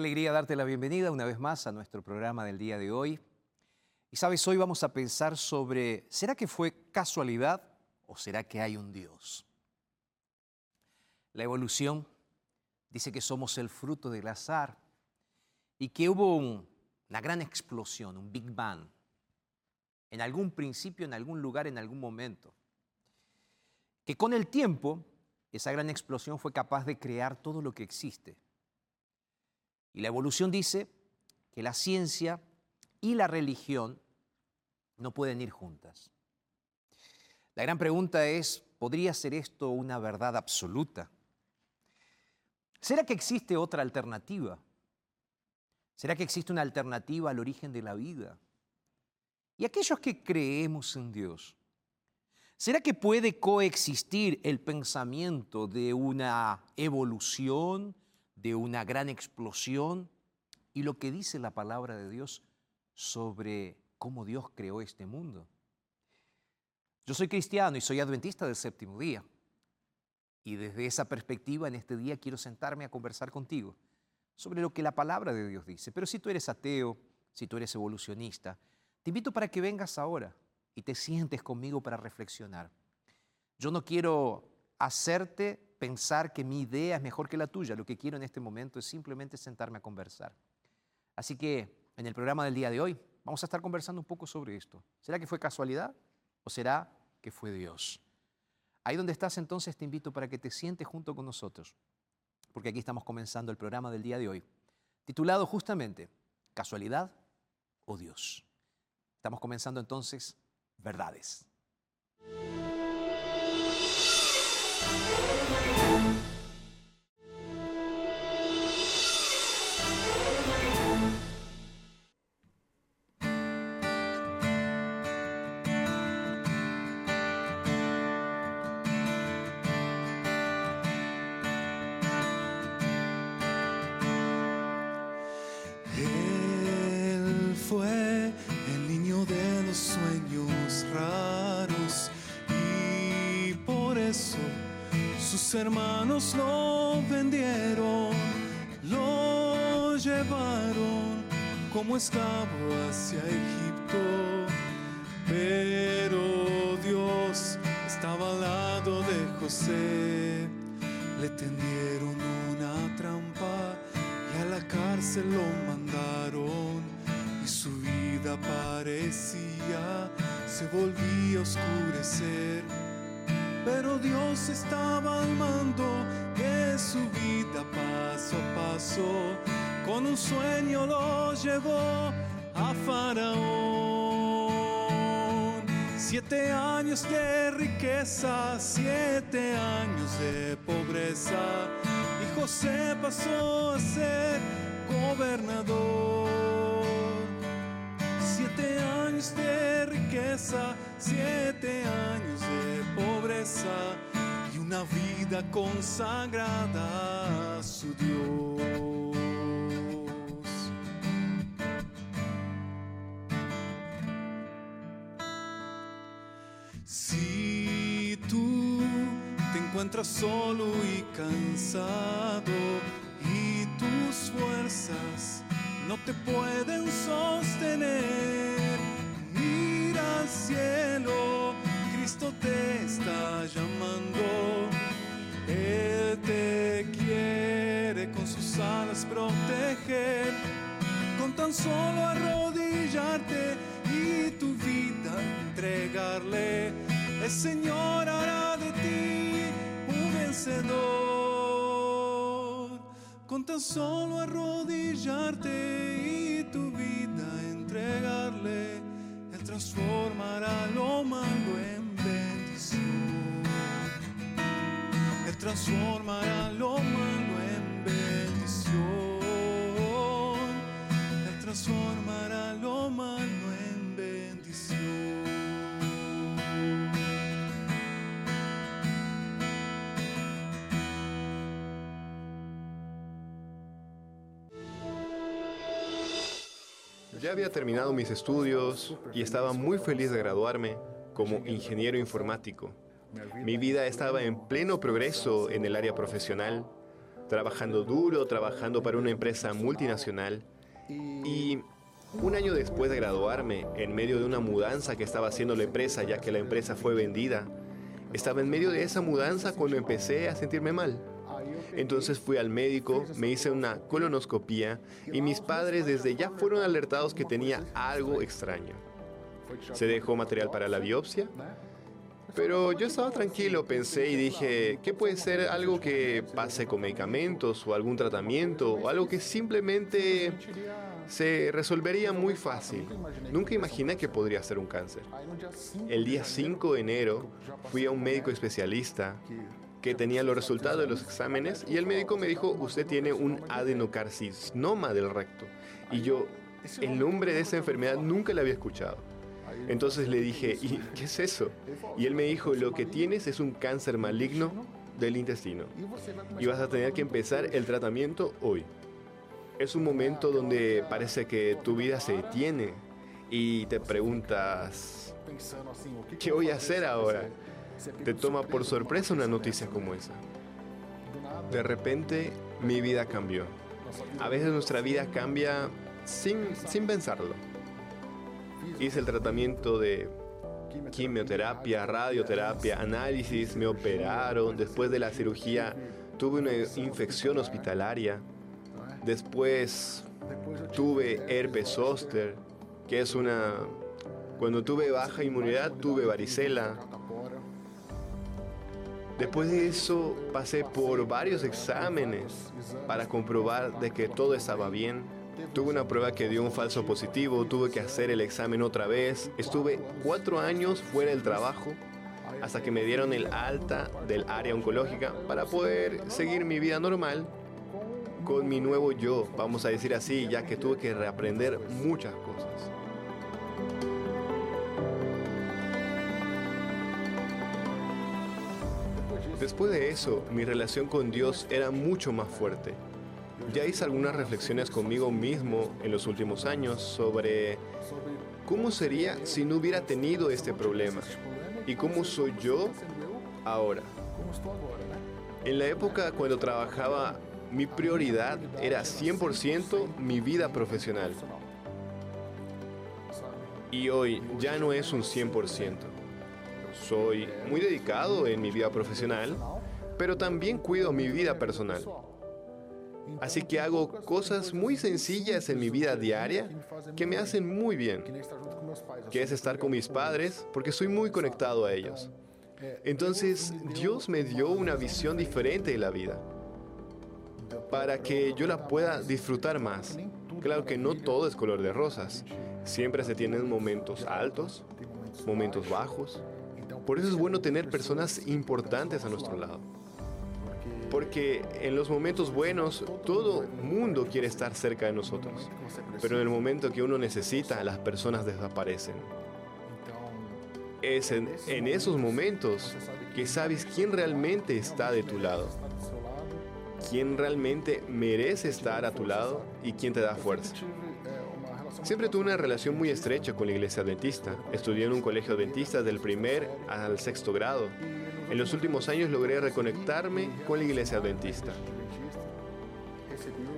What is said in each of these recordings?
Alegría darte la bienvenida una vez más a nuestro programa del día de hoy. Y sabes, hoy vamos a pensar sobre, ¿será que fue casualidad o será que hay un Dios? La evolución dice que somos el fruto del azar y que hubo un- una gran explosión, un Big Bang, en algún principio, en algún lugar, en algún momento. Que con el tiempo, esa gran explosión fue capaz de crear todo lo que existe. Y la evolución dice que la ciencia y la religión no pueden ir juntas. La gran pregunta es, ¿podría ser esto una verdad absoluta? ¿Será que existe otra alternativa? ¿Será que existe una alternativa al origen de la vida? Y aquellos que creemos en Dios, ¿será que puede coexistir el pensamiento de una evolución, de una gran explosión y lo que dice la palabra de Dios sobre cómo Dios creó este mundo? Yo soy cristiano y soy adventista del séptimo día. Y desde esa perspectiva, en este día quiero sentarme a conversar contigo sobre lo que la palabra de Dios dice. Pero si tú eres ateo, si tú eres evolucionista, te invito para que vengas ahora y te sientes conmigo para reflexionar. Yo no quiero hacerte pensar que mi idea es mejor que la tuya. Lo que quiero en este momento es simplemente sentarme a conversar. Así que en el programa del día de hoy vamos a estar conversando un poco sobre esto. ¿Será que fue casualidad o será que fue Dios? Ahí donde estás entonces te invito para que te sientes junto con nosotros, porque aquí estamos comenzando el programa del día de hoy, titulado justamente ¿Casualidad o Dios? Estamos comenzando entonces Verdades. Lo vendieron, lo llevaron como esclavo hacia Egipto. Pero Dios estaba al lado de José, le tendieron una trampa y a la cárcel lo mandaron y su vida parecía se volvía a oscurecer. Pero Dios estaba al mando que su vida paso a paso con un sueño lo llevó a Faraón. Siete años de riqueza, siete años de pobreza y José pasó a ser gobernador. Siete años de riqueza, siete años de pobreza y una vida consagrada a su Dios. Si tú te encuentras solo y cansado y tus fuerzas no te pueden sostener. Mira al cielo, Cristo te está llamando. Él te quiere con sus alas proteger. Con tan solo arrodillarte y tu vida entregarle, el Señor hará de ti un vencedor con tan solo arrodillarte y tu vida entregarle, Él transformará lo malo en bendición. Él transformará lo malo Había terminado mis estudios y estaba muy feliz de graduarme como ingeniero informático. Mi vida estaba en pleno progreso en el área profesional, trabajando duro, trabajando para una empresa multinacional. Y un año después de graduarme, en medio de una mudanza que estaba haciendo la empresa, ya que la empresa fue vendida, estaba en medio de esa mudanza cuando empecé a sentirme mal. Entonces fui al médico, me hice una colonoscopía y mis padres desde ya fueron alertados que tenía algo extraño. Se dejó material para la biopsia, pero yo estaba tranquilo, pensé y dije, ¿qué puede ser algo que pase con medicamentos o algún tratamiento o algo que simplemente se resolvería muy fácil? Nunca imaginé que podría ser un cáncer. El día 5 de enero fui a un médico especialista que tenía los resultados de los exámenes y el médico me dijo, usted tiene un adenocarcinoma del recto. Y yo, el nombre de esa enfermedad nunca la había escuchado. Entonces le dije, ¿y qué es eso? Y él me dijo, lo que tienes es un cáncer maligno del intestino. Y vas a tener que empezar el tratamiento hoy. Es un momento donde parece que tu vida se detiene y te preguntas, ¿qué voy a hacer ahora? Te toma por sorpresa una noticia como esa. De repente mi vida cambió. A veces nuestra vida cambia sin, sin pensarlo. Hice el tratamiento de quimioterapia, radioterapia, análisis, me operaron. Después de la cirugía tuve una infección hospitalaria. Después tuve herpes zóster, que es una... Cuando tuve baja inmunidad tuve varicela. Después de eso pasé por varios exámenes para comprobar de que todo estaba bien. Tuve una prueba que dio un falso positivo, tuve que hacer el examen otra vez. Estuve cuatro años fuera del trabajo hasta que me dieron el alta del área oncológica para poder seguir mi vida normal con mi nuevo yo, vamos a decir así, ya que tuve que reaprender muchas cosas. Después de eso, mi relación con Dios era mucho más fuerte. Ya hice algunas reflexiones conmigo mismo en los últimos años sobre cómo sería si no hubiera tenido este problema y cómo soy yo ahora. En la época cuando trabajaba, mi prioridad era 100% mi vida profesional. Y hoy ya no es un 100%. Soy muy dedicado en mi vida profesional, pero también cuido mi vida personal. Así que hago cosas muy sencillas en mi vida diaria que me hacen muy bien, que es estar con mis padres porque soy muy conectado a ellos. Entonces Dios me dio una visión diferente de la vida para que yo la pueda disfrutar más. Claro que no todo es color de rosas. Siempre se tienen momentos altos, momentos bajos. Por eso es bueno tener personas importantes a nuestro lado. Porque en los momentos buenos todo mundo quiere estar cerca de nosotros. Pero en el momento que uno necesita, las personas desaparecen. Es en, en esos momentos que sabes quién realmente está de tu lado. Quién realmente merece estar a tu lado y quién te da fuerza. Siempre tuve una relación muy estrecha con la iglesia adventista. Estudié en un colegio adventista del primer al sexto grado. En los últimos años logré reconectarme con la iglesia adventista.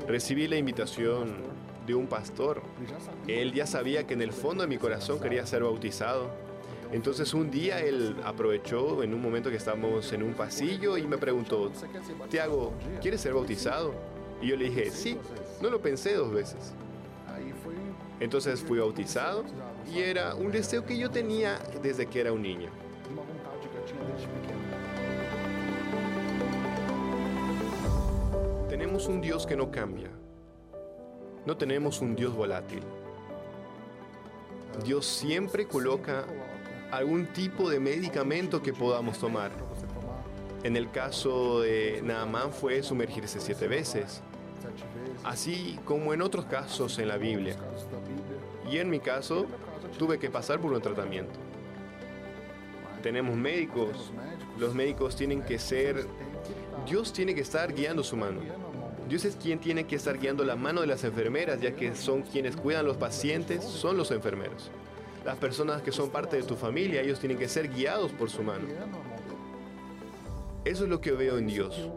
Recibí la invitación de un pastor. Él ya sabía que en el fondo de mi corazón quería ser bautizado. Entonces un día él aprovechó en un momento que estábamos en un pasillo y me preguntó, Tiago, ¿quieres ser bautizado? Y yo le dije, sí, no lo pensé dos veces. Entonces fui bautizado y era un deseo que yo tenía desde que era un niño. Tenemos un Dios que no cambia. No tenemos un Dios volátil. Dios siempre coloca algún tipo de medicamento que podamos tomar. En el caso de Naamán fue sumergirse siete veces así como en otros casos en la Biblia. Y en mi caso, tuve que pasar por un tratamiento. Tenemos médicos, los médicos tienen que ser, Dios tiene que estar guiando su mano. Dios es quien tiene que estar guiando la mano de las enfermeras, ya que son quienes cuidan a los pacientes, son los enfermeros. Las personas que son parte de tu familia, ellos tienen que ser guiados por su mano. Eso es lo que veo en Dios.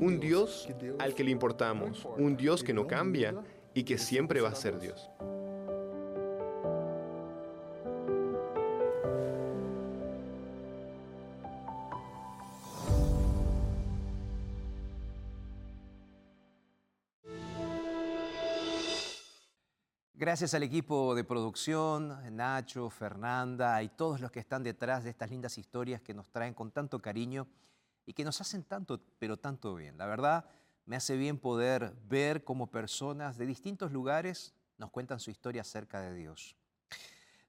Un Dios al que le importamos, un Dios que no cambia y que siempre va a ser Dios. Gracias al equipo de producción, Nacho, Fernanda y todos los que están detrás de estas lindas historias que nos traen con tanto cariño y que nos hacen tanto, pero tanto bien. La verdad, me hace bien poder ver cómo personas de distintos lugares nos cuentan su historia acerca de Dios.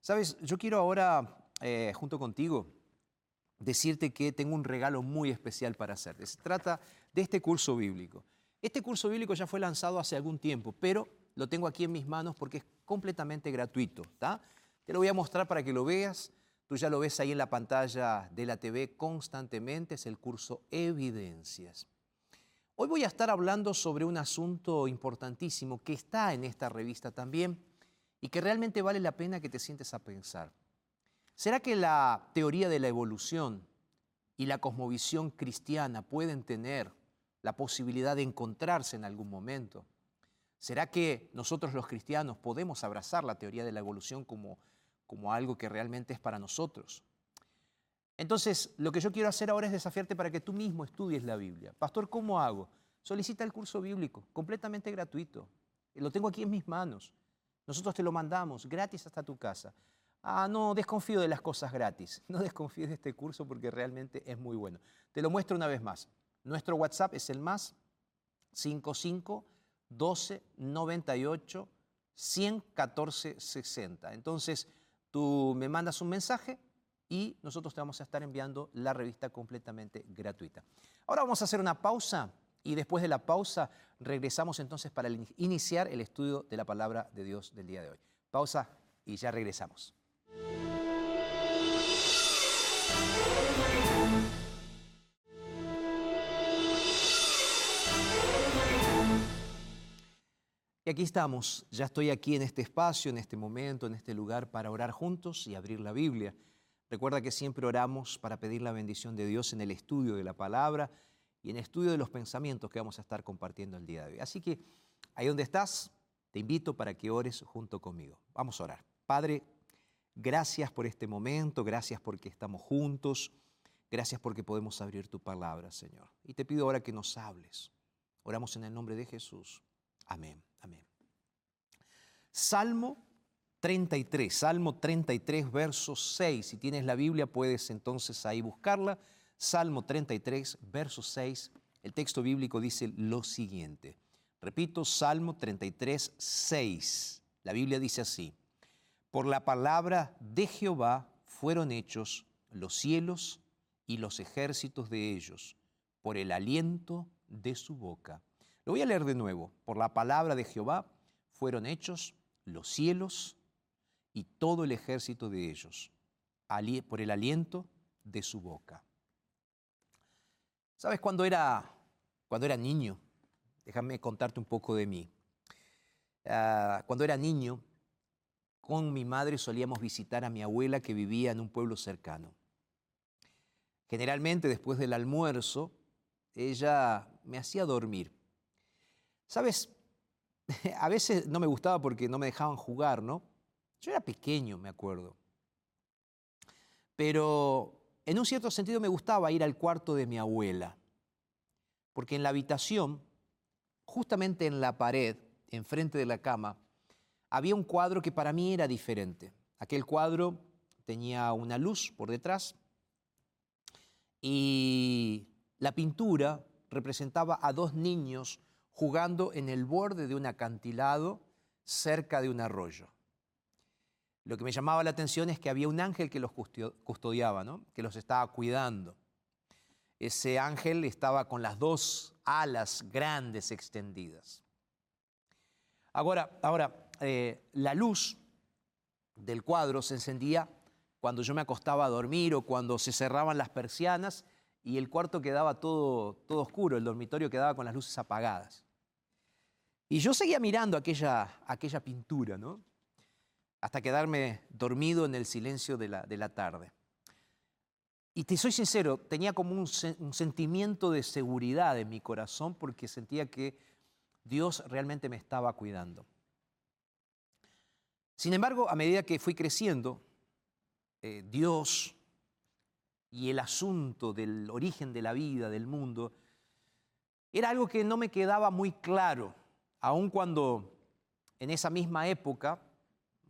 Sabes, yo quiero ahora, eh, junto contigo, decirte que tengo un regalo muy especial para hacerte. Se trata de este curso bíblico. Este curso bíblico ya fue lanzado hace algún tiempo, pero lo tengo aquí en mis manos porque es completamente gratuito. Te lo voy a mostrar para que lo veas Tú ya lo ves ahí en la pantalla de la TV constantemente, es el curso Evidencias. Hoy voy a estar hablando sobre un asunto importantísimo que está en esta revista también y que realmente vale la pena que te sientes a pensar. ¿Será que la teoría de la evolución y la cosmovisión cristiana pueden tener la posibilidad de encontrarse en algún momento? ¿Será que nosotros los cristianos podemos abrazar la teoría de la evolución como como algo que realmente es para nosotros. Entonces, lo que yo quiero hacer ahora es desafiarte para que tú mismo estudies la Biblia. Pastor, ¿cómo hago? Solicita el curso bíblico, completamente gratuito. Lo tengo aquí en mis manos. Nosotros te lo mandamos gratis hasta tu casa. Ah, no desconfío de las cosas gratis. No desconfíes de este curso porque realmente es muy bueno. Te lo muestro una vez más. Nuestro WhatsApp es el más 55 12 98 114 60. Entonces, Tú me mandas un mensaje y nosotros te vamos a estar enviando la revista completamente gratuita. Ahora vamos a hacer una pausa y después de la pausa regresamos entonces para iniciar el estudio de la palabra de Dios del día de hoy. Pausa y ya regresamos. Y aquí estamos, ya estoy aquí en este espacio, en este momento, en este lugar para orar juntos y abrir la Biblia. Recuerda que siempre oramos para pedir la bendición de Dios en el estudio de la palabra y en el estudio de los pensamientos que vamos a estar compartiendo el día de hoy. Así que ahí donde estás, te invito para que ores junto conmigo. Vamos a orar. Padre, gracias por este momento, gracias porque estamos juntos, gracias porque podemos abrir tu palabra, Señor. Y te pido ahora que nos hables Oramos en el nombre de Jesús. Amén, amén. Salmo 33, Salmo 33, verso 6. Si tienes la Biblia puedes entonces ahí buscarla. Salmo 33, verso 6. El texto bíblico dice lo siguiente. Repito, Salmo 33, 6. La Biblia dice así. Por la palabra de Jehová fueron hechos los cielos y los ejércitos de ellos, por el aliento de su boca. Lo voy a leer de nuevo. Por la palabra de Jehová fueron hechos los cielos y todo el ejército de ellos, por el aliento de su boca. ¿Sabes cuando era, cuando era niño? Déjame contarte un poco de mí. Ah, cuando era niño, con mi madre solíamos visitar a mi abuela que vivía en un pueblo cercano. Generalmente después del almuerzo, ella me hacía dormir. Sabes, a veces no me gustaba porque no me dejaban jugar, ¿no? Yo era pequeño, me acuerdo. Pero en un cierto sentido me gustaba ir al cuarto de mi abuela, porque en la habitación, justamente en la pared, enfrente de la cama, había un cuadro que para mí era diferente. Aquel cuadro tenía una luz por detrás y la pintura representaba a dos niños jugando en el borde de un acantilado cerca de un arroyo. Lo que me llamaba la atención es que había un ángel que los custodiaba, que los estaba cuidando. Ese ángel estaba con las dos alas grandes extendidas. Ahora, ahora eh, la luz del cuadro se encendía cuando yo me acostaba a dormir o cuando se cerraban las persianas y el cuarto quedaba todo, todo oscuro, el dormitorio quedaba con las luces apagadas. Y yo seguía mirando aquella, aquella pintura, ¿no? Hasta quedarme dormido en el silencio de la, de la tarde. Y te soy sincero, tenía como un, sentimiento de seguridad en mi corazón porque sentía que Dios realmente me estaba cuidando. Sin embargo, a medida que fui creciendo, eh, Dios y el asunto del origen de la vida, del mundo, era algo que no me quedaba muy claro, aun cuando en esa misma época,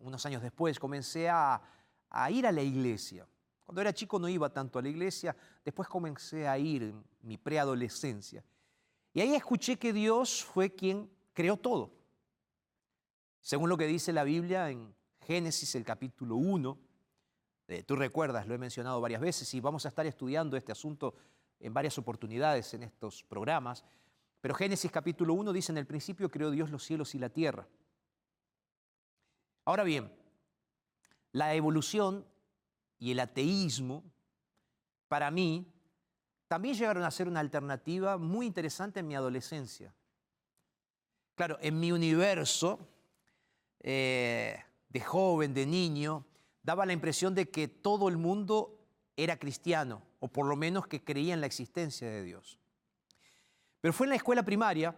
unos años después, comencé a, ir a la iglesia. Cuando era chico no iba tanto a la iglesia, después comencé a ir en mi preadolescencia. Y ahí escuché que Dios fue quien creó todo. Según lo que dice la Biblia en Génesis, el capítulo 1, eh, tú recuerdas, lo he mencionado varias veces y vamos a estar estudiando este asunto en varias oportunidades en estos programas, pero Génesis capítulo 1 dice, en el principio creó Dios los cielos y la tierra. Ahora bien, la evolución y el ateísmo, para mí, también llegaron a ser una alternativa muy interesante en mi adolescencia. Claro, en mi universo, eh, de joven, de niño, daba la impresión de que todo el mundo era cristiano, o por lo menos que creía en la existencia de Dios. Pero fue en la escuela primaria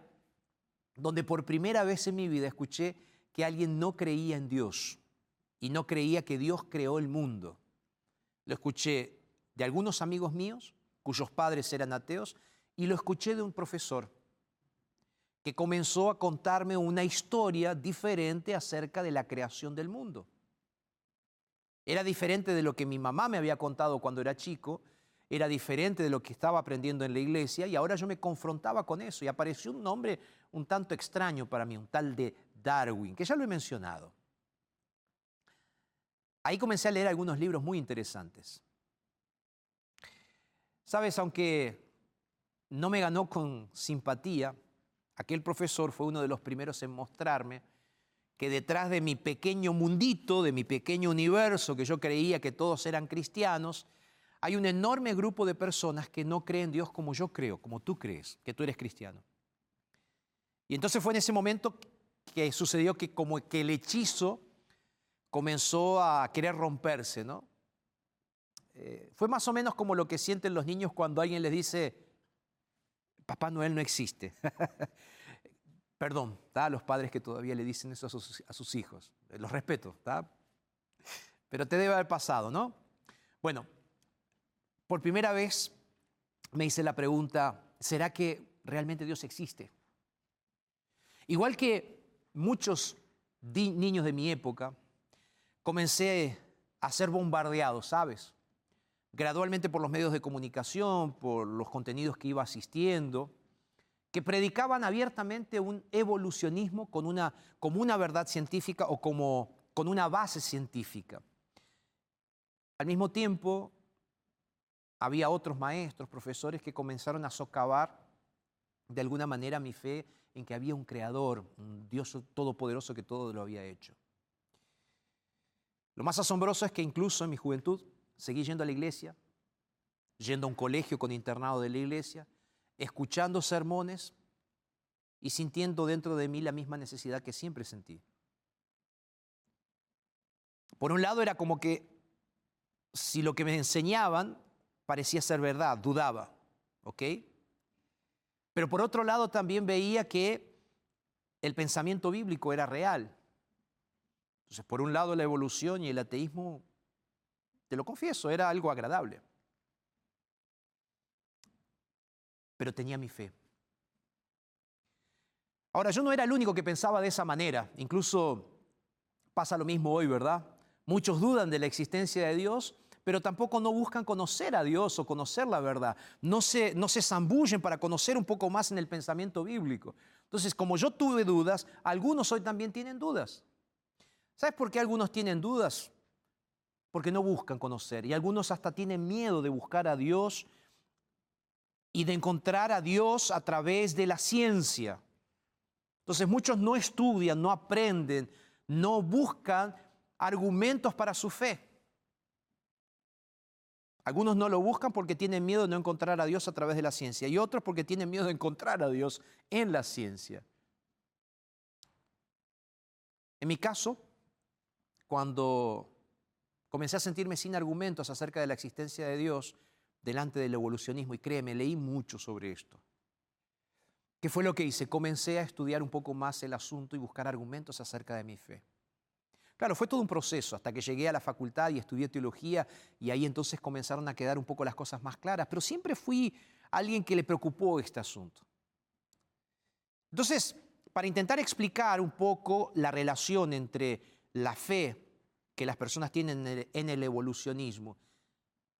donde por primera vez en mi vida escuché que alguien no creía en Dios y no creía que Dios creó el mundo. Lo escuché de algunos amigos míos cuyos padres eran ateos y lo escuché de un profesor que comenzó a contarme una historia diferente acerca de la creación del mundo. Era diferente de lo que mi mamá me había contado cuando era chico, era diferente de lo que estaba aprendiendo en la iglesia y ahora yo me confrontaba con eso y apareció un nombre un tanto extraño para mí, un tal de Darwin, que ya lo he mencionado. Ahí comencé a leer algunos libros muy interesantes. Sabes, aunque no me ganó con simpatía, Aquel profesor fue uno de los primeros en mostrarme que detrás de mi pequeño mundito, de mi pequeño universo, que yo creía que todos eran cristianos, hay un enorme grupo de personas que no creen en Dios como yo creo, como tú crees, que tú eres cristiano. Y entonces fue en ese momento que sucedió que como que el hechizo comenzó a querer romperse, ¿no? Eh, fue más o menos como lo que sienten los niños cuando alguien les dice, Papá Noel no existe. Perdón, a los padres que todavía le dicen eso a sus, hijos. Eh, los respeto, pero te debe haber pasado, ¿no? Bueno, por primera vez me hice la pregunta, ¿será que realmente Dios existe? Igual que muchos niños de mi época, comencé a ser bombardeado, ¿sabes? Gradualmente por los medios de comunicación, por los contenidos que iba asistiendo, que predicaban abiertamente un evolucionismo con una, como una verdad científica o como, con una base científica. Al mismo tiempo, había otros maestros, profesores que comenzaron a socavar de alguna manera mi fe en que había un creador, un Dios todopoderoso que todo lo había hecho. Lo más asombroso es que incluso en mi juventud seguí yendo a la iglesia, yendo a un colegio con internado de la iglesia, escuchando sermones y sintiendo dentro de mí la misma necesidad que siempre sentí. Por un lado era como que si lo que me enseñaban parecía ser verdad, dudaba, ¿ok? Pero por otro lado también veía que el pensamiento bíblico era real. Entonces, por un lado la evolución y el ateísmo, te lo confieso, era algo agradable. Pero tenía mi fe. Ahora, yo no era el único que pensaba de esa manera. Incluso pasa lo mismo hoy, ¿verdad? Muchos dudan de la existencia de Dios pero tampoco no buscan conocer a Dios o conocer la verdad. No se, no se zambullen para conocer un poco más en el pensamiento bíblico. Entonces, como yo tuve dudas, algunos hoy también tienen dudas. ¿Sabes por qué algunos tienen dudas? Porque no buscan conocer y algunos hasta tienen miedo de buscar a Dios y de encontrar a Dios a través de la ciencia. Entonces muchos no estudian, no aprenden, no buscan argumentos para su fe. Algunos no lo buscan porque tienen miedo de no encontrar a Dios a través de la ciencia y otros porque tienen miedo de encontrar a Dios en la ciencia. En mi caso, cuando comencé a sentirme sin argumentos acerca de la existencia de Dios delante del evolucionismo, y créeme, leí mucho sobre esto. ¿Qué fue lo que hice? Comencé a estudiar un poco más el asunto y buscar argumentos acerca de mi fe. Claro, fue todo un proceso hasta que llegué a la facultad y estudié teología y ahí entonces comenzaron a quedar un poco las cosas más claras, pero siempre fui alguien que le preocupó este asunto. Entonces, para intentar explicar un poco la relación entre la fe que las personas tienen en el evolucionismo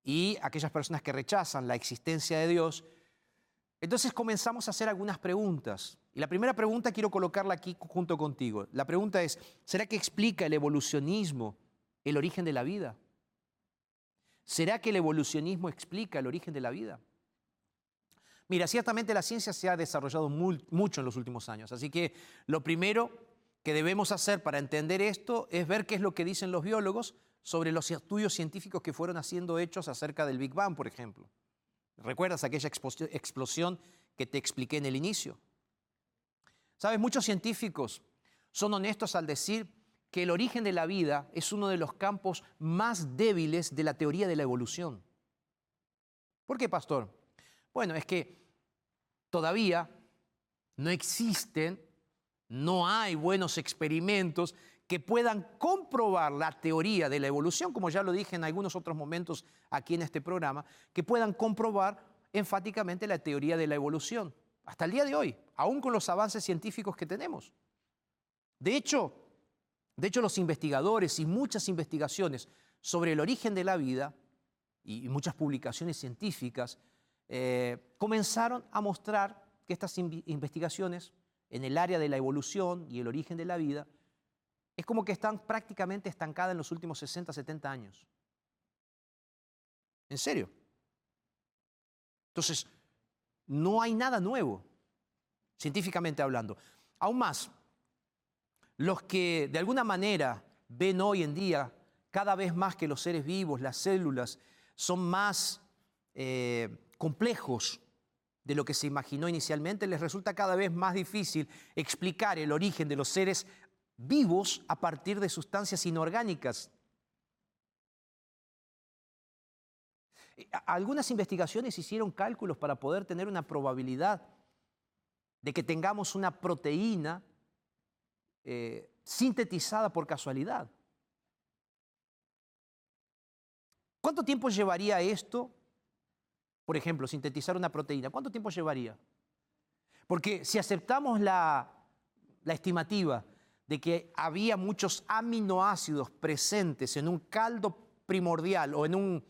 y aquellas personas que rechazan la existencia de Dios, entonces comenzamos a hacer algunas preguntas. Y la primera pregunta quiero colocarla aquí junto contigo. La pregunta es, ¿será que explica el evolucionismo el origen de la vida? ¿Será que el evolucionismo explica el origen de la vida? Mira, ciertamente la ciencia se ha desarrollado mucho en los últimos años, así que lo primero que debemos hacer para entender esto es ver qué es lo que dicen los biólogos sobre los estudios científicos que fueron haciendo hechos acerca del Big Bang, por ejemplo. ¿Recuerdas aquella explosión que te expliqué en el inicio? Sabes, muchos científicos son honestos al decir que el origen de la vida es uno de los campos más débiles de la teoría de la evolución. ¿Por qué, pastor? Bueno, es que todavía no existen, no hay buenos experimentos que puedan comprobar la teoría de la evolución, como ya lo dije en algunos otros momentos aquí en este programa, que puedan comprobar enfáticamente la teoría de la evolución hasta el día de hoy, aún con los avances científicos que tenemos. De hecho, de hecho los investigadores y muchas investigaciones sobre el origen de la vida y muchas publicaciones científicas eh, comenzaron a mostrar que estas investigaciones en el área de la evolución y el origen de la vida es como que están prácticamente estancadas en los últimos 60, 70 años. ¿En serio? Entonces, no hay nada nuevo, científicamente hablando. Aún más, los que de alguna manera ven hoy en día cada vez más que los seres vivos, las células, son más eh, complejos de lo que se imaginó inicialmente, les resulta cada vez más difícil explicar el origen de los seres vivos a partir de sustancias inorgánicas Algunas investigaciones hicieron cálculos para poder tener una probabilidad de que tengamos una proteína eh, sintetizada por casualidad. ¿Cuánto tiempo llevaría esto? Por ejemplo, sintetizar una proteína. ¿Cuánto tiempo llevaría? Porque si aceptamos la estimativa de que había muchos aminoácidos presentes en un caldo primordial o en, un,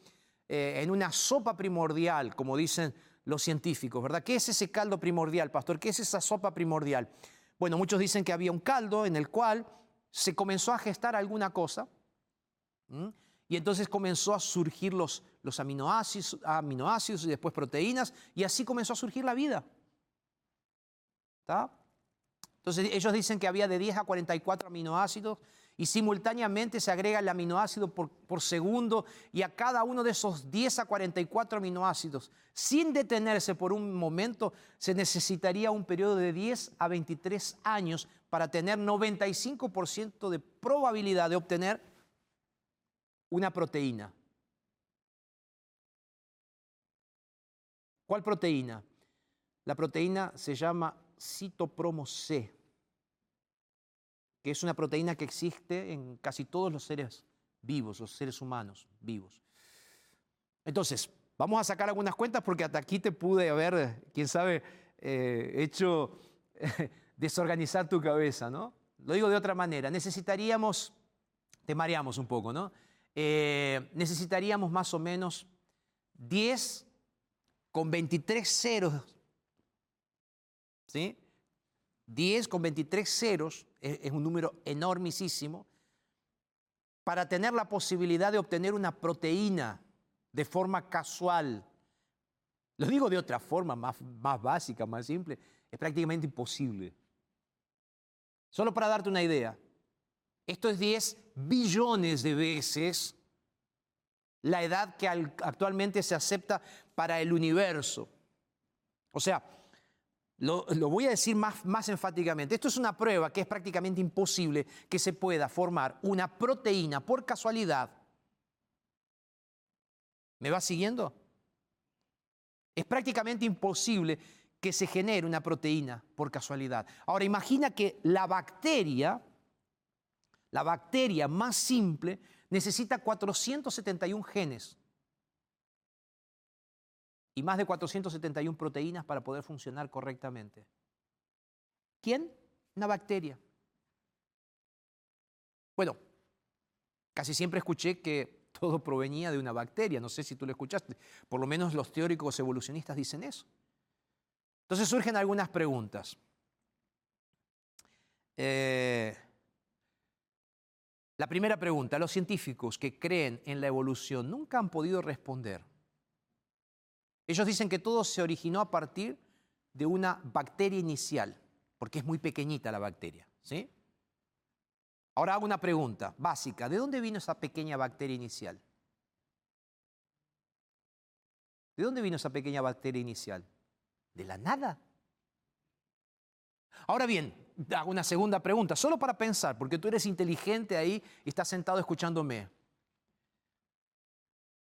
eh, en una sopa primordial, como dicen los científicos, ¿verdad? ¿Qué es ese caldo primordial, pastor? ¿Qué es esa sopa primordial? Bueno, muchos dicen que había un caldo en el cual se comenzó a gestar alguna cosa y entonces comenzó a surgir los, los aminoácidos, aminoácidos y después proteínas y así comenzó a surgir la vida. Entonces ellos dicen que había de 10 a 44 aminoácidos y simultáneamente se agrega el aminoácido por, segundo y a cada uno de esos 10 a 44 aminoácidos, sin detenerse por un momento, se necesitaría un periodo de 10 a 23 años para tener 95% de probabilidad de obtener una proteína. ¿Cuál proteína? La proteína se llama citopromo C que es una proteína que existe en casi todos los seres vivos, los seres humanos vivos. Entonces, vamos a sacar algunas cuentas porque hasta aquí te pude haber, quién sabe, eh, hecho desorganizar tu cabeza, ¿no? Lo digo de otra manera, necesitaríamos, te mareamos un poco, ¿no? Eh, necesitaríamos más o menos 10 con 23 ceros, ¿sí? 10 con 23 ceros es, un número enormísimo, para tener la posibilidad de obtener una proteína de forma casual. Lo digo de otra forma, más, más básica, más simple, es prácticamente imposible. Solo para darte una idea, esto es 10 billones de veces la edad que actualmente se acepta para el universo. O sea, lo, voy a decir más, más enfáticamente. Esto es una prueba que es prácticamente imposible que se pueda formar una proteína por casualidad. ¿Me va siguiendo? Es prácticamente imposible que se genere una proteína por casualidad. Ahora imagina que la bacteria, la bacteria más simple, necesita 471 genes y más de 471 proteínas para poder funcionar correctamente. ¿Quién? Una bacteria. Bueno, casi siempre escuché que todo provenía de una bacteria, no sé si tú lo escuchaste, por lo menos los teóricos evolucionistas dicen eso. Entonces surgen algunas preguntas. Eh, la primera pregunta, los científicos que creen en la evolución nunca han podido responder ellos dicen que todo se originó a partir de una bacteria inicial, porque es muy pequeñita la bacteria. ¿sí? Ahora hago una pregunta básica. ¿De dónde vino esa pequeña bacteria inicial? ¿De dónde vino esa pequeña bacteria inicial? De la nada. Ahora bien, hago una segunda pregunta, solo para pensar, porque tú eres inteligente ahí y estás sentado escuchándome.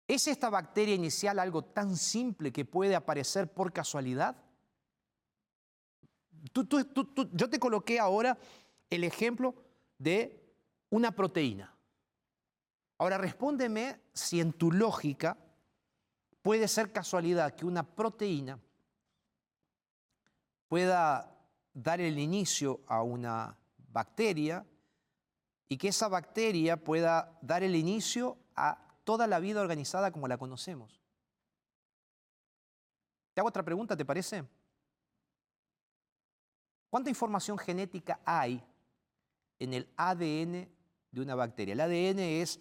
¿Es esta bacteria inicial algo tan simple que puede aparecer por casualidad? yo te coloqué ahora el ejemplo de una proteína. Ahora respóndeme si en tu lógica puede ser casualidad que una proteína pueda dar el inicio a una bacteria y que esa bacteria pueda dar el inicio a toda la vida organizada como la conocemos. Te hago otra pregunta, ¿te parece? ¿Cuánta información genética hay en el ADN de una bacteria? El ADN es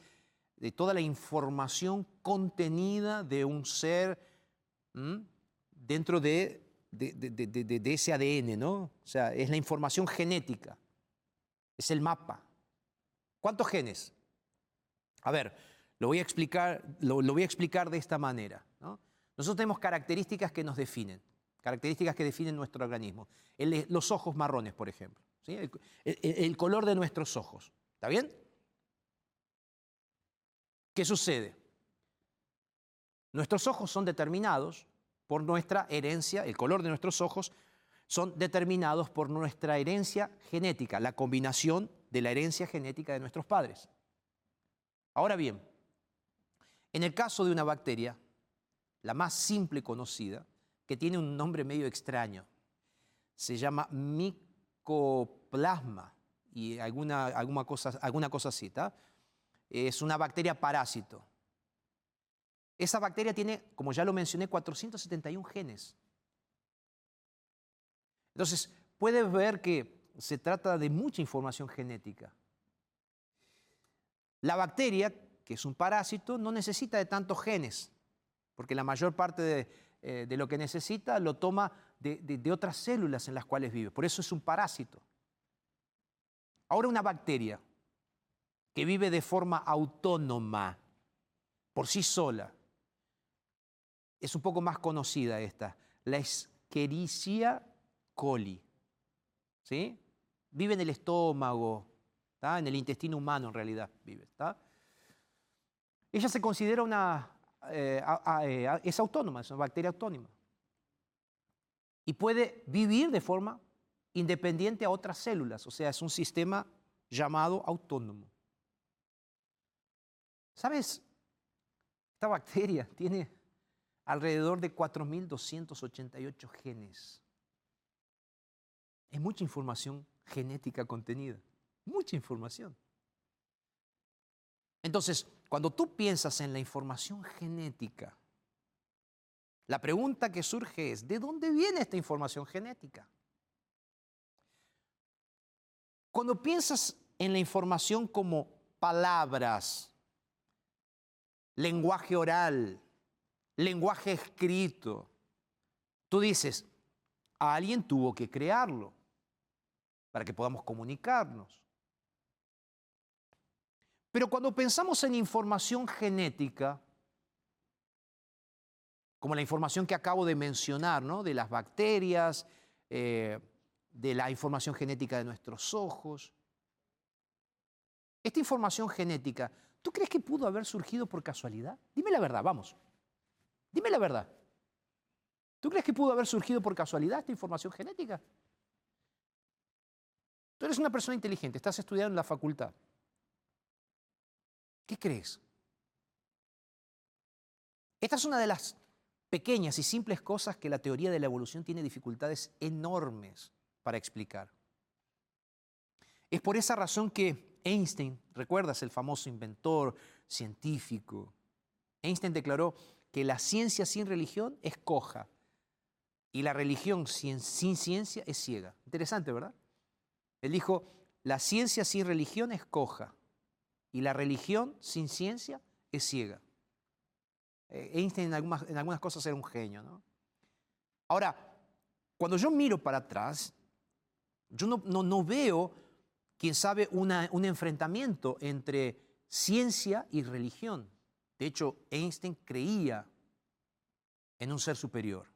de toda la información contenida de un ser dentro de, de, ese ADN, ¿no? O sea, es la información genética, es el mapa. ¿Cuántos genes? A ver, lo voy a explicar, lo, voy a explicar de esta manera. Nosotros tenemos características que nos definen, características que definen nuestro organismo. los ojos marrones, por ejemplo. El, color de nuestros ojos. ¿Está bien? ¿Qué sucede? Nuestros ojos son determinados por nuestra herencia, el color de nuestros ojos son determinados por nuestra herencia genética, la combinación de la herencia genética de nuestros padres. Ahora bien, en el caso de una bacteria, la más simple conocida, que tiene un nombre medio extraño, se llama micoplasma y alguna, alguna, cosa, alguna así. Es una bacteria parásito. Esa bacteria tiene, como ya lo mencioné, 471 genes. Entonces, puedes ver que se trata de mucha información genética. La bacteria, que es un parásito, no necesita de tantos genes, porque la mayor parte de, eh, lo que necesita lo toma de, otras células en las cuales vive. Por eso es un parásito. Ahora una bacteria que vive de forma autónoma, por sí sola, es un poco más conocida esta, la Escherichia coli. ¿Sí? Vive en el estómago, en el intestino humano en realidad vive. Ella se considera una, eh, eh, es autónoma, es una bacteria autónoma. Y puede vivir de forma independiente a otras células, o sea, es un sistema llamado autónomo. ¿Sabes? Esta bacteria tiene alrededor de 4.288 genes. Es mucha información genética contenida, mucha información. Entonces, cuando tú piensas en la información genética, la pregunta que surge es, ¿de dónde viene esta información genética? Cuando piensas en la información como palabras, lenguaje oral, lenguaje escrito, tú dices, alguien tuvo que crearlo para que podamos comunicarnos. Pero cuando pensamos en información genética, como la información que acabo de mencionar, ¿no? de las bacterias, eh, de la información genética de nuestros ojos, esta información genética, ¿tú crees que pudo haber surgido por casualidad? Dime la verdad, vamos. Dime la verdad. ¿Tú crees que pudo haber surgido por casualidad esta información genética? Tú eres una persona inteligente, estás estudiando en la facultad. ¿Qué crees? Esta es una de las pequeñas y simples cosas que la teoría de la evolución tiene dificultades enormes para explicar. Es por esa razón que Einstein, recuerdas el famoso inventor científico, Einstein declaró que la ciencia sin religión es coja y la religión sin, ciencia es ciega. Interesante, ¿verdad? Él dijo, la ciencia sin religión es coja y la religión sin ciencia es ciega. Eh, Einstein en algunas, en algunas cosas era un genio. ¿no? Ahora, cuando yo miro para atrás, yo no, no, veo, quién sabe, un enfrentamiento entre ciencia y religión. De hecho, Einstein creía en un ser superior.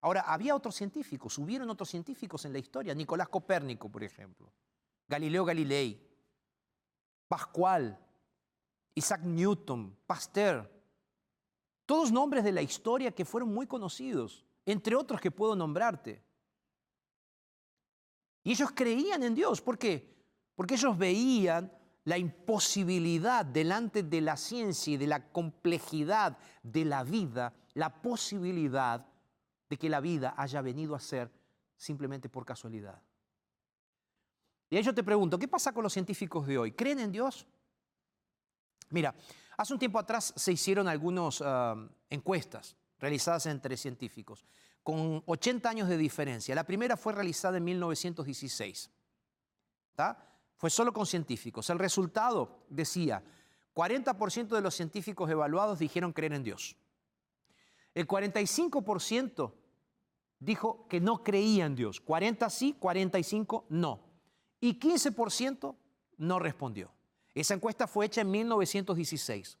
Ahora, había otros científicos, hubieron otros científicos en la historia, Nicolás Copérnico, por ejemplo, Galileo Galilei, Pascual, Isaac Newton, Pasteur, todos nombres de la historia que fueron muy conocidos, entre otros que puedo nombrarte. Y ellos creían en Dios, ¿por qué? Porque ellos veían la imposibilidad delante de la ciencia y de la complejidad de la vida, la posibilidad de que la vida haya venido a ser simplemente por casualidad. Y ahí yo te pregunto, ¿qué pasa con los científicos de hoy? ¿Creen en Dios? Mira, hace un tiempo atrás se hicieron algunas ah, encuestas realizadas entre científicos con 80 años de diferencia. La primera fue realizada en 1916. Fue solo con científicos. El resultado decía, 40% de los científicos evaluados dijeron creer en Dios. El 45% dijo que no creía en Dios. 40 sí, 45 no y 15% no respondió. Esa encuesta fue hecha en 1916.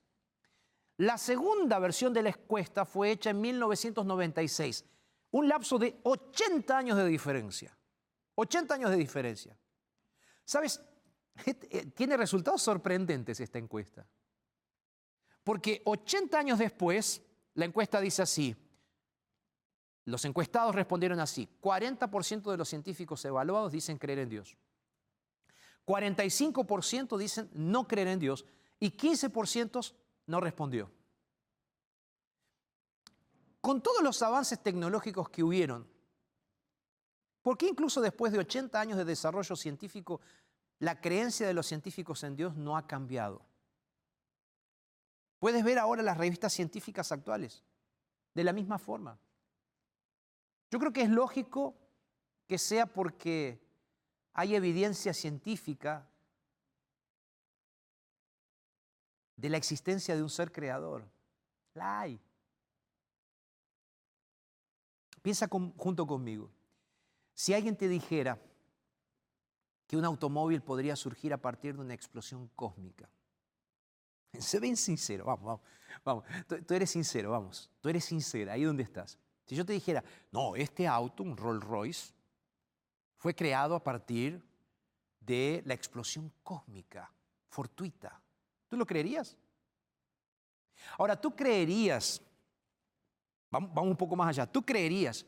La segunda versión de la encuesta fue hecha en 1996. Un lapso de 80 años de diferencia. 80 años de diferencia. ¿Sabes? Eh, tiene resultados sorprendentes esta encuesta. Porque 80 años después, la encuesta dice así. Los encuestados respondieron así. 40% de los científicos evaluados dicen creer en Dios. 45% dicen no creer en Dios y 15% no respondió. Con todos los avances tecnológicos que hubieron, ¿Por qué incluso después de 80 años de desarrollo científico, la creencia de los científicos en Dios no ha cambiado? Puedes ver ahora las revistas científicas actuales de la misma forma. Yo creo que es lógico que sea porque hay evidencia científica de la existencia de un ser creador. La hay. Piensa junto conmigo. Si alguien te dijera que un automóvil podría surgir a partir de una explosión cósmica, se ven sincero, vamos, vamos, vamos. Tú, tú, eres sincero, vamos. Tú eres sincera, ahí donde estás. Si yo te dijera, no, este auto, un Rolls Royce, fue creado a partir de la explosión cósmica, fortuita. ¿Tú lo creerías? Ahora, tú creerías, vamos, un poco más allá, tú creerías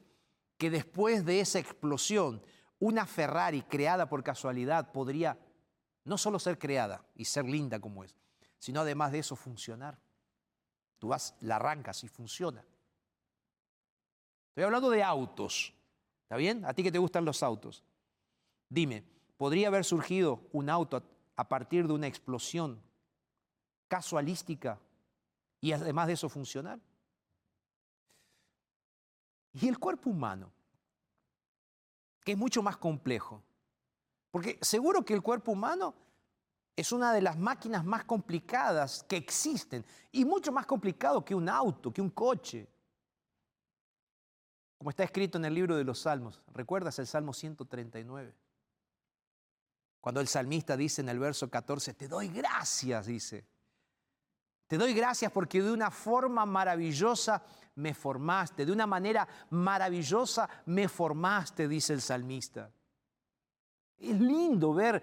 que después de esa explosión, una Ferrari creada por casualidad podría no solo ser creada y ser linda como es, sino además de eso funcionar. Tú vas, la arrancas y funciona. Estoy hablando de autos. ¿Está bien? A ti que te gustan los autos. Dime, ¿podría haber surgido un auto a partir de una explosión casualística y además de eso funcionar? Y el cuerpo humano, que es mucho más complejo. Porque seguro que el cuerpo humano es una de las máquinas más complicadas que existen y mucho más complicado que un auto, que un coche como está escrito en el libro de los Salmos. ¿Recuerdas el Salmo 139? Cuando el salmista dice en el verso 14, te doy gracias, dice. Te doy gracias porque de una forma maravillosa me formaste, de una manera maravillosa me formaste, dice el salmista. Es lindo ver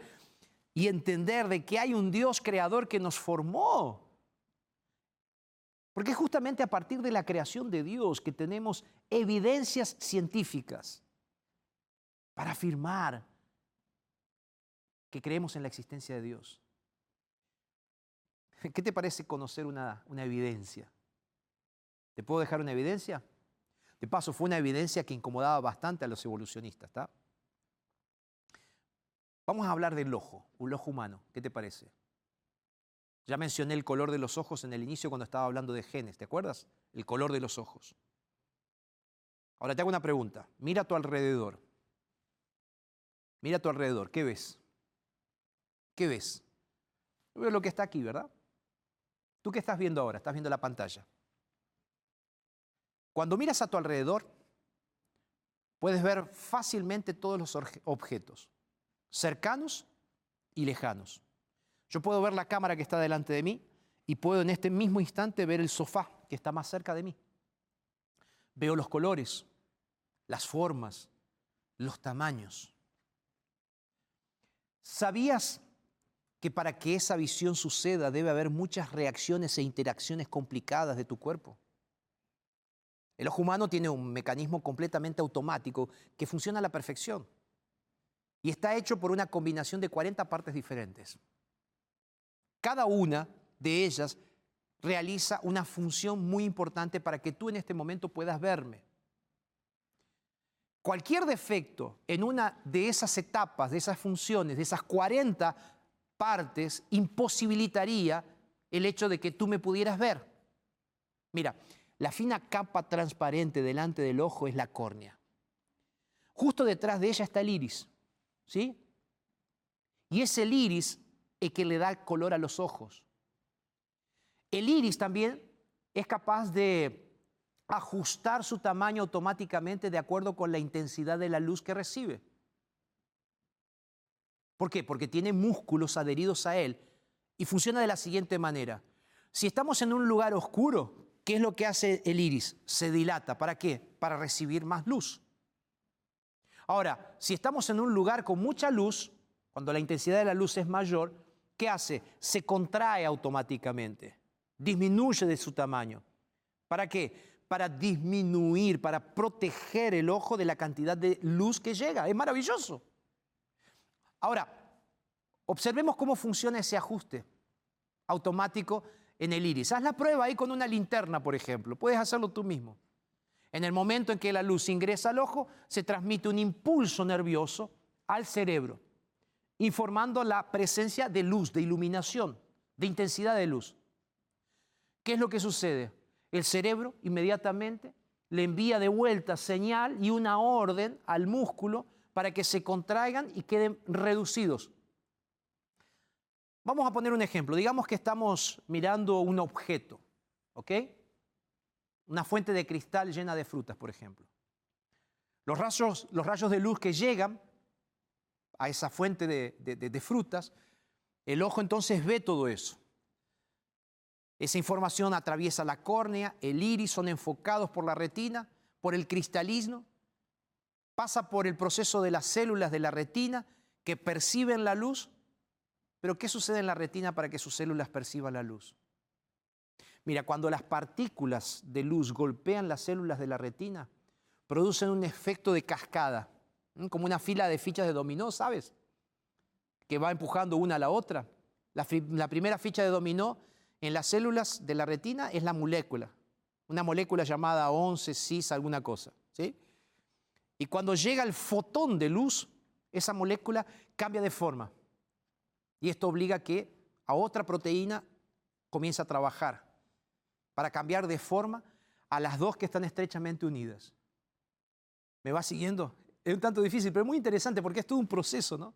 y entender de que hay un Dios creador que nos formó. Porque es justamente a partir de la creación de Dios que tenemos evidencias científicas para afirmar que creemos en la existencia de Dios. ¿Qué te parece conocer una, una evidencia? ¿Te puedo dejar una evidencia? De paso, fue una evidencia que incomodaba bastante a los evolucionistas. ¿está? Vamos a hablar del ojo, un ojo humano. ¿Qué te parece? Ya mencioné el color de los ojos en el inicio cuando estaba hablando de genes, ¿te acuerdas? El color de los ojos. Ahora te hago una pregunta. Mira a tu alrededor. Mira a tu alrededor. ¿Qué ves? ¿Qué ves? Veo lo que está aquí, ¿verdad? ¿Tú qué estás viendo ahora? Estás viendo la pantalla. Cuando miras a tu alrededor, puedes ver fácilmente todos los objetos, cercanos y lejanos. Yo puedo ver la cámara que está delante de mí y puedo en este mismo instante ver el sofá que está más cerca de mí. Veo los colores, las formas, los tamaños. ¿Sabías que para que esa visión suceda debe haber muchas reacciones e interacciones complicadas de tu cuerpo? El ojo humano tiene un mecanismo completamente automático que funciona a la perfección y está hecho por una combinación de 40 partes diferentes. Cada una de ellas realiza una función muy importante para que tú en este momento puedas verme. Cualquier defecto en una de esas etapas, de esas funciones, de esas 40 partes, imposibilitaría el hecho de que tú me pudieras ver. Mira, la fina capa transparente delante del ojo es la córnea. Justo detrás de ella está el iris, ¿sí? Y es el iris el que le da color a los ojos. El iris también es capaz de ajustar su tamaño automáticamente de acuerdo con la intensidad de la luz que recibe. ¿Por qué? Porque tiene músculos adheridos a él y funciona de la siguiente manera. Si estamos en un lugar oscuro, ¿qué es lo que hace el iris? Se dilata. ¿Para qué? Para recibir más luz. Ahora, si estamos en un lugar con mucha luz, cuando la intensidad de la luz es mayor, ¿qué hace? Se contrae automáticamente, disminuye de su tamaño. ¿Para qué? Para disminuir, para proteger el ojo de la cantidad de luz que llega. Es maravilloso. Ahora, observemos cómo funciona ese ajuste automático en el iris. Haz la prueba ahí con una linterna, por ejemplo. Puedes hacerlo tú mismo. En el momento en que la luz ingresa al ojo, se transmite un impulso nervioso al cerebro, informando la presencia de luz, de iluminación, de intensidad de luz. ¿Qué es lo que sucede? El cerebro inmediatamente le envía de vuelta señal y una orden al músculo para que se contraigan y queden reducidos. Vamos a poner un ejemplo. Digamos que estamos mirando un objeto, ¿ok? Una fuente de cristal llena de frutas, por ejemplo. Los rayos, los rayos de luz que llegan a esa fuente de, frutas, el ojo entonces ve todo eso. Esa información atraviesa la córnea, el iris, son enfocados por la retina, por el cristalismo, pasa por el proceso de las células de la retina que perciben la luz. Pero ¿qué sucede en la retina para que sus células perciban la luz? Mira, cuando las partículas de luz golpean las células de la retina, producen un efecto de cascada, como una fila de fichas de dominó, ¿sabes? Que va empujando una a la otra. La, la primera ficha de dominó en las células de la retina es la molécula, una molécula llamada 11, cis, alguna cosa. ¿sí? Y cuando llega el fotón de luz, esa molécula cambia de forma. Y esto obliga a que a otra proteína comience a trabajar para cambiar de forma a las dos que están estrechamente unidas. ¿Me va siguiendo? Es un tanto difícil, pero muy interesante porque es todo un proceso, ¿no?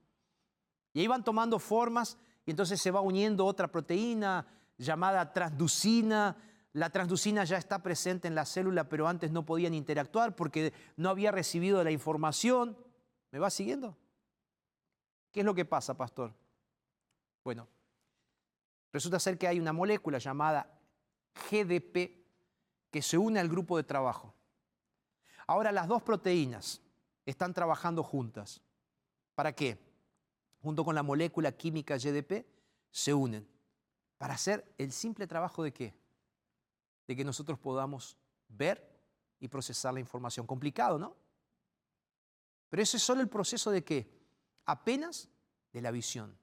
Y ahí van tomando formas y entonces se va uniendo otra proteína llamada transducina. La transducina ya está presente en la célula, pero antes no podían interactuar porque no había recibido la información. ¿Me va siguiendo? ¿Qué es lo que pasa, pastor? Bueno, resulta ser que hay una molécula llamada GDP que se une al grupo de trabajo. Ahora las dos proteínas están trabajando juntas. ¿Para qué? Junto con la molécula química GDP se unen. ¿Para hacer el simple trabajo de qué? De que nosotros podamos ver y procesar la información. Complicado, ¿no? Pero ese es solo el proceso de qué? Apenas de la visión.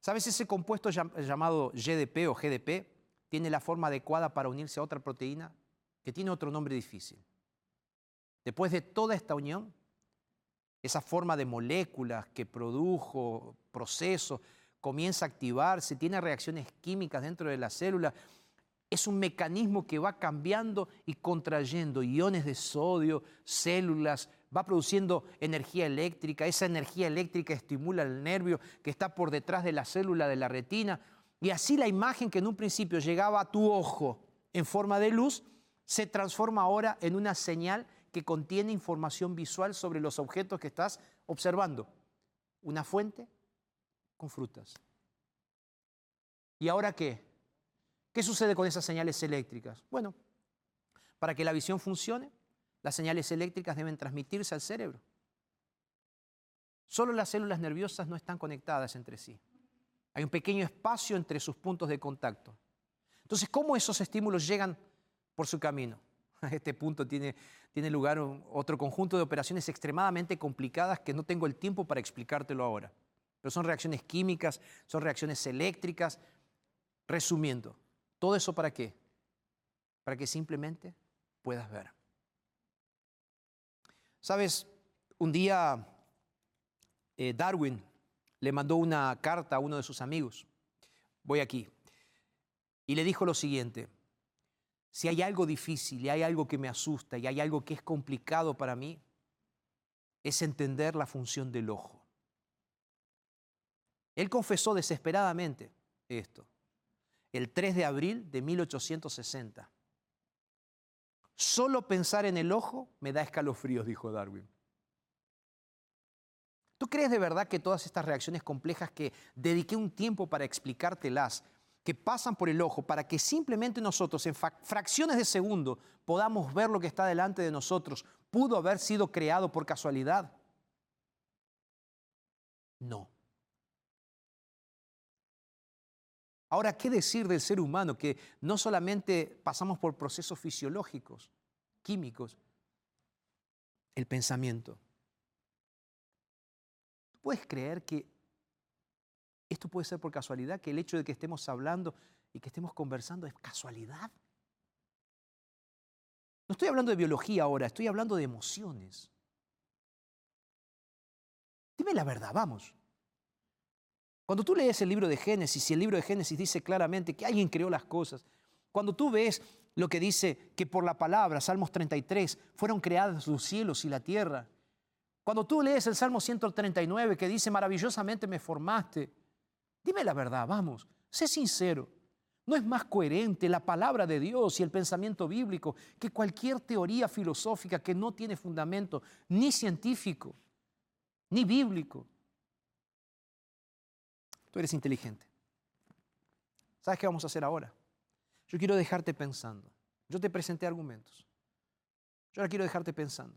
¿Sabes ese compuesto llamado GDP o GDP? tiene la forma adecuada para unirse a otra proteína que tiene otro nombre difícil. Después de toda esta unión, esa forma de moléculas que produjo, proceso, comienza a activarse, tiene reacciones químicas dentro de la célula, es un mecanismo que va cambiando y contrayendo iones de sodio, células, va produciendo energía eléctrica, esa energía eléctrica estimula el nervio que está por detrás de la célula de la retina, y así la imagen que en un principio llegaba a tu ojo en forma de luz, se transforma ahora en una señal que contiene información visual sobre los objetos que estás observando. Una fuente con frutas. ¿Y ahora qué? ¿Qué sucede con esas señales eléctricas? Bueno, para que la visión funcione, las señales eléctricas deben transmitirse al cerebro. Solo las células nerviosas no están conectadas entre sí. Hay un pequeño espacio entre sus puntos de contacto. Entonces, ¿cómo esos estímulos llegan por su camino? A este punto tiene, tiene lugar otro conjunto de operaciones extremadamente complicadas que no tengo el tiempo para explicártelo ahora. Pero son reacciones químicas, son reacciones eléctricas. Resumiendo, ¿todo eso para qué? Para que simplemente puedas ver. Sabes, un día eh, Darwin le mandó una carta a uno de sus amigos. Voy aquí. Y le dijo lo siguiente, si hay algo difícil y hay algo que me asusta y hay algo que es complicado para mí, es entender la función del ojo. Él confesó desesperadamente esto, el 3 de abril de 1860. Solo pensar en el ojo me da escalofríos, dijo Darwin. ¿Tú crees de verdad que todas estas reacciones complejas que dediqué un tiempo para explicártelas, que pasan por el ojo, para que simplemente nosotros en fracciones de segundo podamos ver lo que está delante de nosotros, pudo haber sido creado por casualidad? No. Ahora, ¿qué decir del ser humano que no solamente pasamos por procesos fisiológicos, químicos, el pensamiento? ¿Puedes creer que esto puede ser por casualidad? ¿Que el hecho de que estemos hablando y que estemos conversando es casualidad? No estoy hablando de biología ahora, estoy hablando de emociones. Dime la verdad, vamos. Cuando tú lees el libro de Génesis y el libro de Génesis dice claramente que alguien creó las cosas, cuando tú ves lo que dice que por la palabra, Salmos 33, fueron creados los cielos y la tierra, cuando tú lees el Salmo 139 que dice, maravillosamente me formaste, dime la verdad, vamos, sé sincero. ¿No es más coherente la palabra de Dios y el pensamiento bíblico que cualquier teoría filosófica que no tiene fundamento ni científico, ni bíblico? Tú eres inteligente. ¿Sabes qué vamos a hacer ahora? Yo quiero dejarte pensando. Yo te presenté argumentos. Yo ahora quiero dejarte pensando.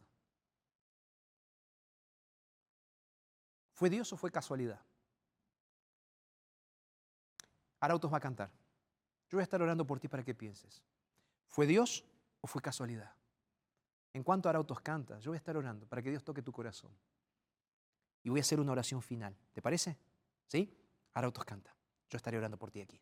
¿Fue Dios o fue casualidad? Arautos va a cantar. Yo voy a estar orando por ti para que pienses. ¿Fue Dios o fue casualidad? En cuanto Arautos canta, yo voy a estar orando para que Dios toque tu corazón. Y voy a hacer una oración final. ¿Te parece? ¿Sí? Arautos canta. Yo estaré orando por ti aquí.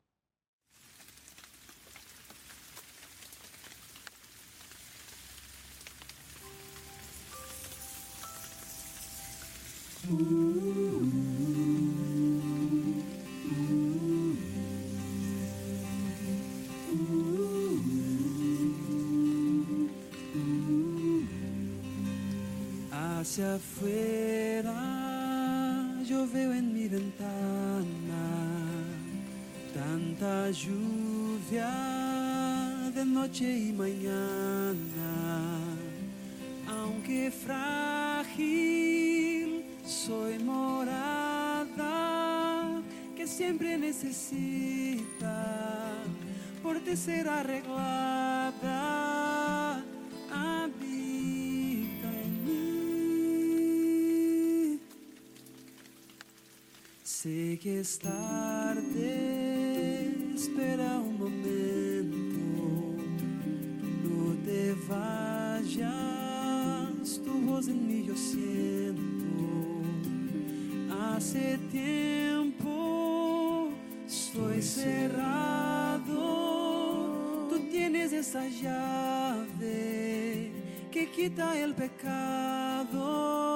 Hacia afuera yo veo en mi ventana tanta lluvia de noche y mañana, aunque frágil soy morada que siempre necesita por ser arreglada. Sé que es tarde, espera un momento, no te vayas, tu voz en mí yo siento. Hace tiempo estoy cerrado, tú tienes esa llave que quita el pecado.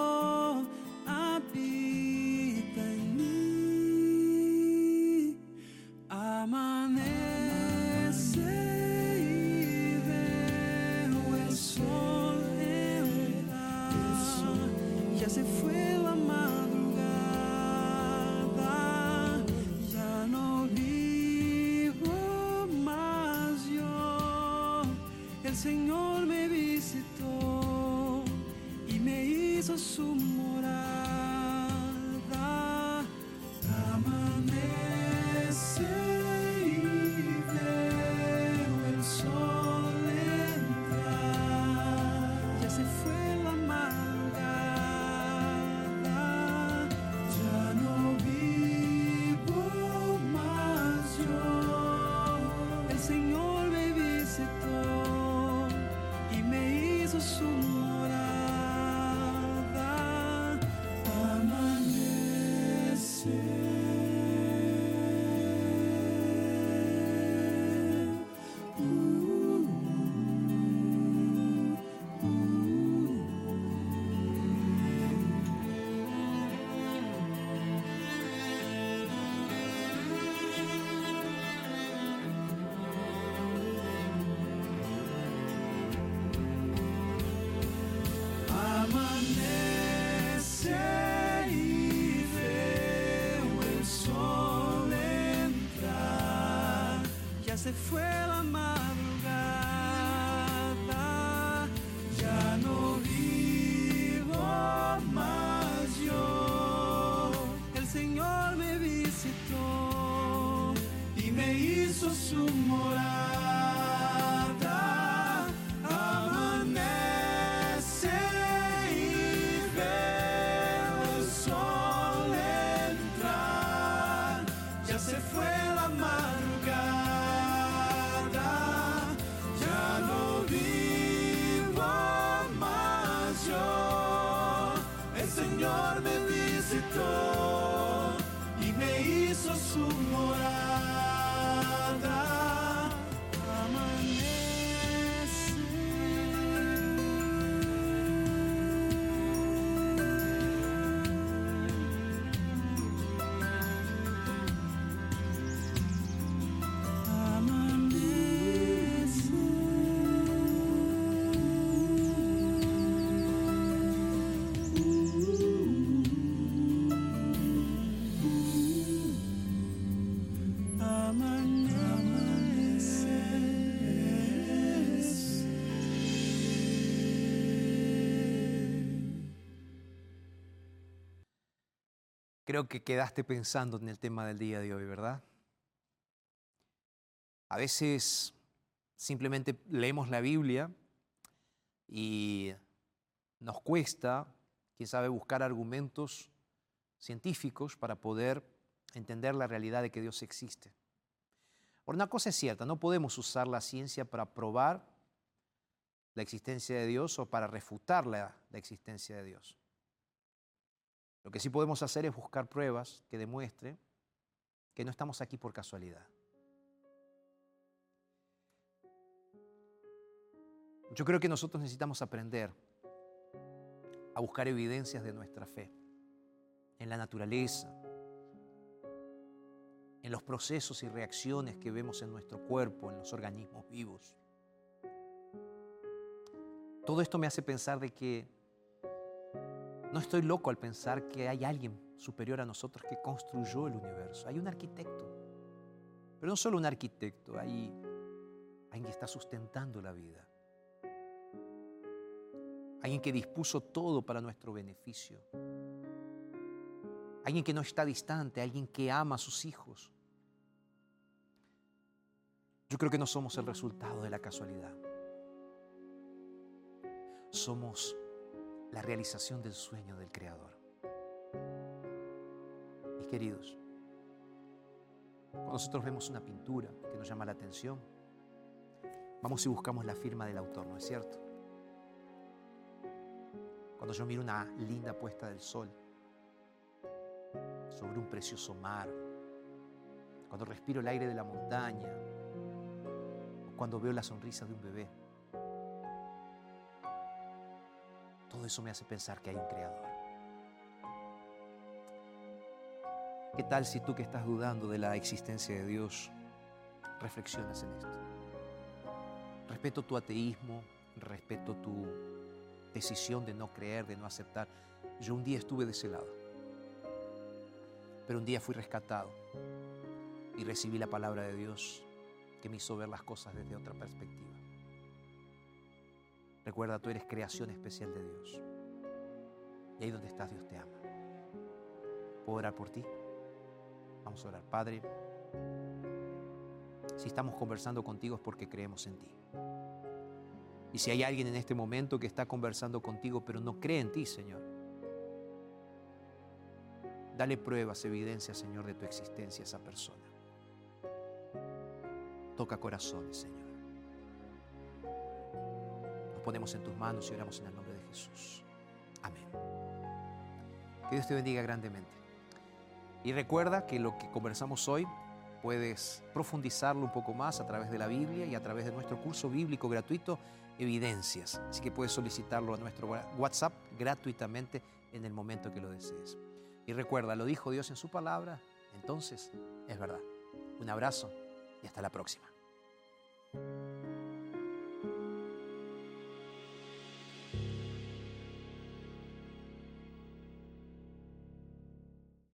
Se fue la madrugada, Creo que quedaste pensando en el tema del día de hoy, ¿verdad? A veces simplemente leemos la Biblia y nos cuesta, quién sabe, buscar argumentos científicos para poder entender la realidad de que Dios existe. Por una cosa es cierta, no podemos usar la ciencia para probar la existencia de Dios o para refutar la existencia de Dios. Lo que sí podemos hacer es buscar pruebas que demuestren que no estamos aquí por casualidad. Yo creo que nosotros necesitamos aprender a buscar evidencias de nuestra fe en la naturaleza, en los procesos y reacciones que vemos en nuestro cuerpo, en los organismos vivos. Todo esto me hace pensar de que no estoy loco al pensar que hay alguien superior a nosotros que construyó el universo. Hay un arquitecto. Pero no solo un arquitecto, hay alguien que está sustentando la vida. Alguien que dispuso todo para nuestro beneficio. Alguien que no está distante, alguien que ama a sus hijos. Yo creo que no somos el resultado de la casualidad. Somos la realización del sueño del Creador. Mis queridos, cuando nosotros vemos una pintura que nos llama la atención, vamos y buscamos la firma del autor, ¿no es cierto? Cuando yo miro una linda puesta del sol sobre un precioso mar, cuando respiro el aire de la montaña, cuando veo la sonrisa de un bebé, todo eso me hace pensar que hay un creador. ¿Qué tal si tú que estás dudando de la existencia de Dios, reflexionas en esto? Respeto tu ateísmo, respeto tu decisión de no creer, de no aceptar. Yo un día estuve de ese lado, pero un día fui rescatado y recibí la palabra de Dios que me hizo ver las cosas desde otra perspectiva. Recuerda, tú eres creación especial de Dios. Y ahí donde estás, Dios te ama. ¿Puedo orar por ti? Vamos a orar. Padre, si estamos conversando contigo es porque creemos en ti. Y si hay alguien en este momento que está conversando contigo pero no cree en ti, Señor, dale pruebas, evidencias, Señor, de tu existencia a esa persona. Toca corazones, Señor. Ponemos en tus manos y oramos en el nombre de Jesús. Amén. Que Dios te bendiga grandemente. Y recuerda que lo que conversamos hoy puedes profundizarlo un poco más a través de la Biblia y a través de nuestro curso bíblico gratuito Evidencias. Así que puedes solicitarlo a nuestro WhatsApp gratuitamente en el momento que lo desees. Y recuerda, lo dijo Dios en su palabra, entonces es verdad. Un abrazo y hasta la próxima.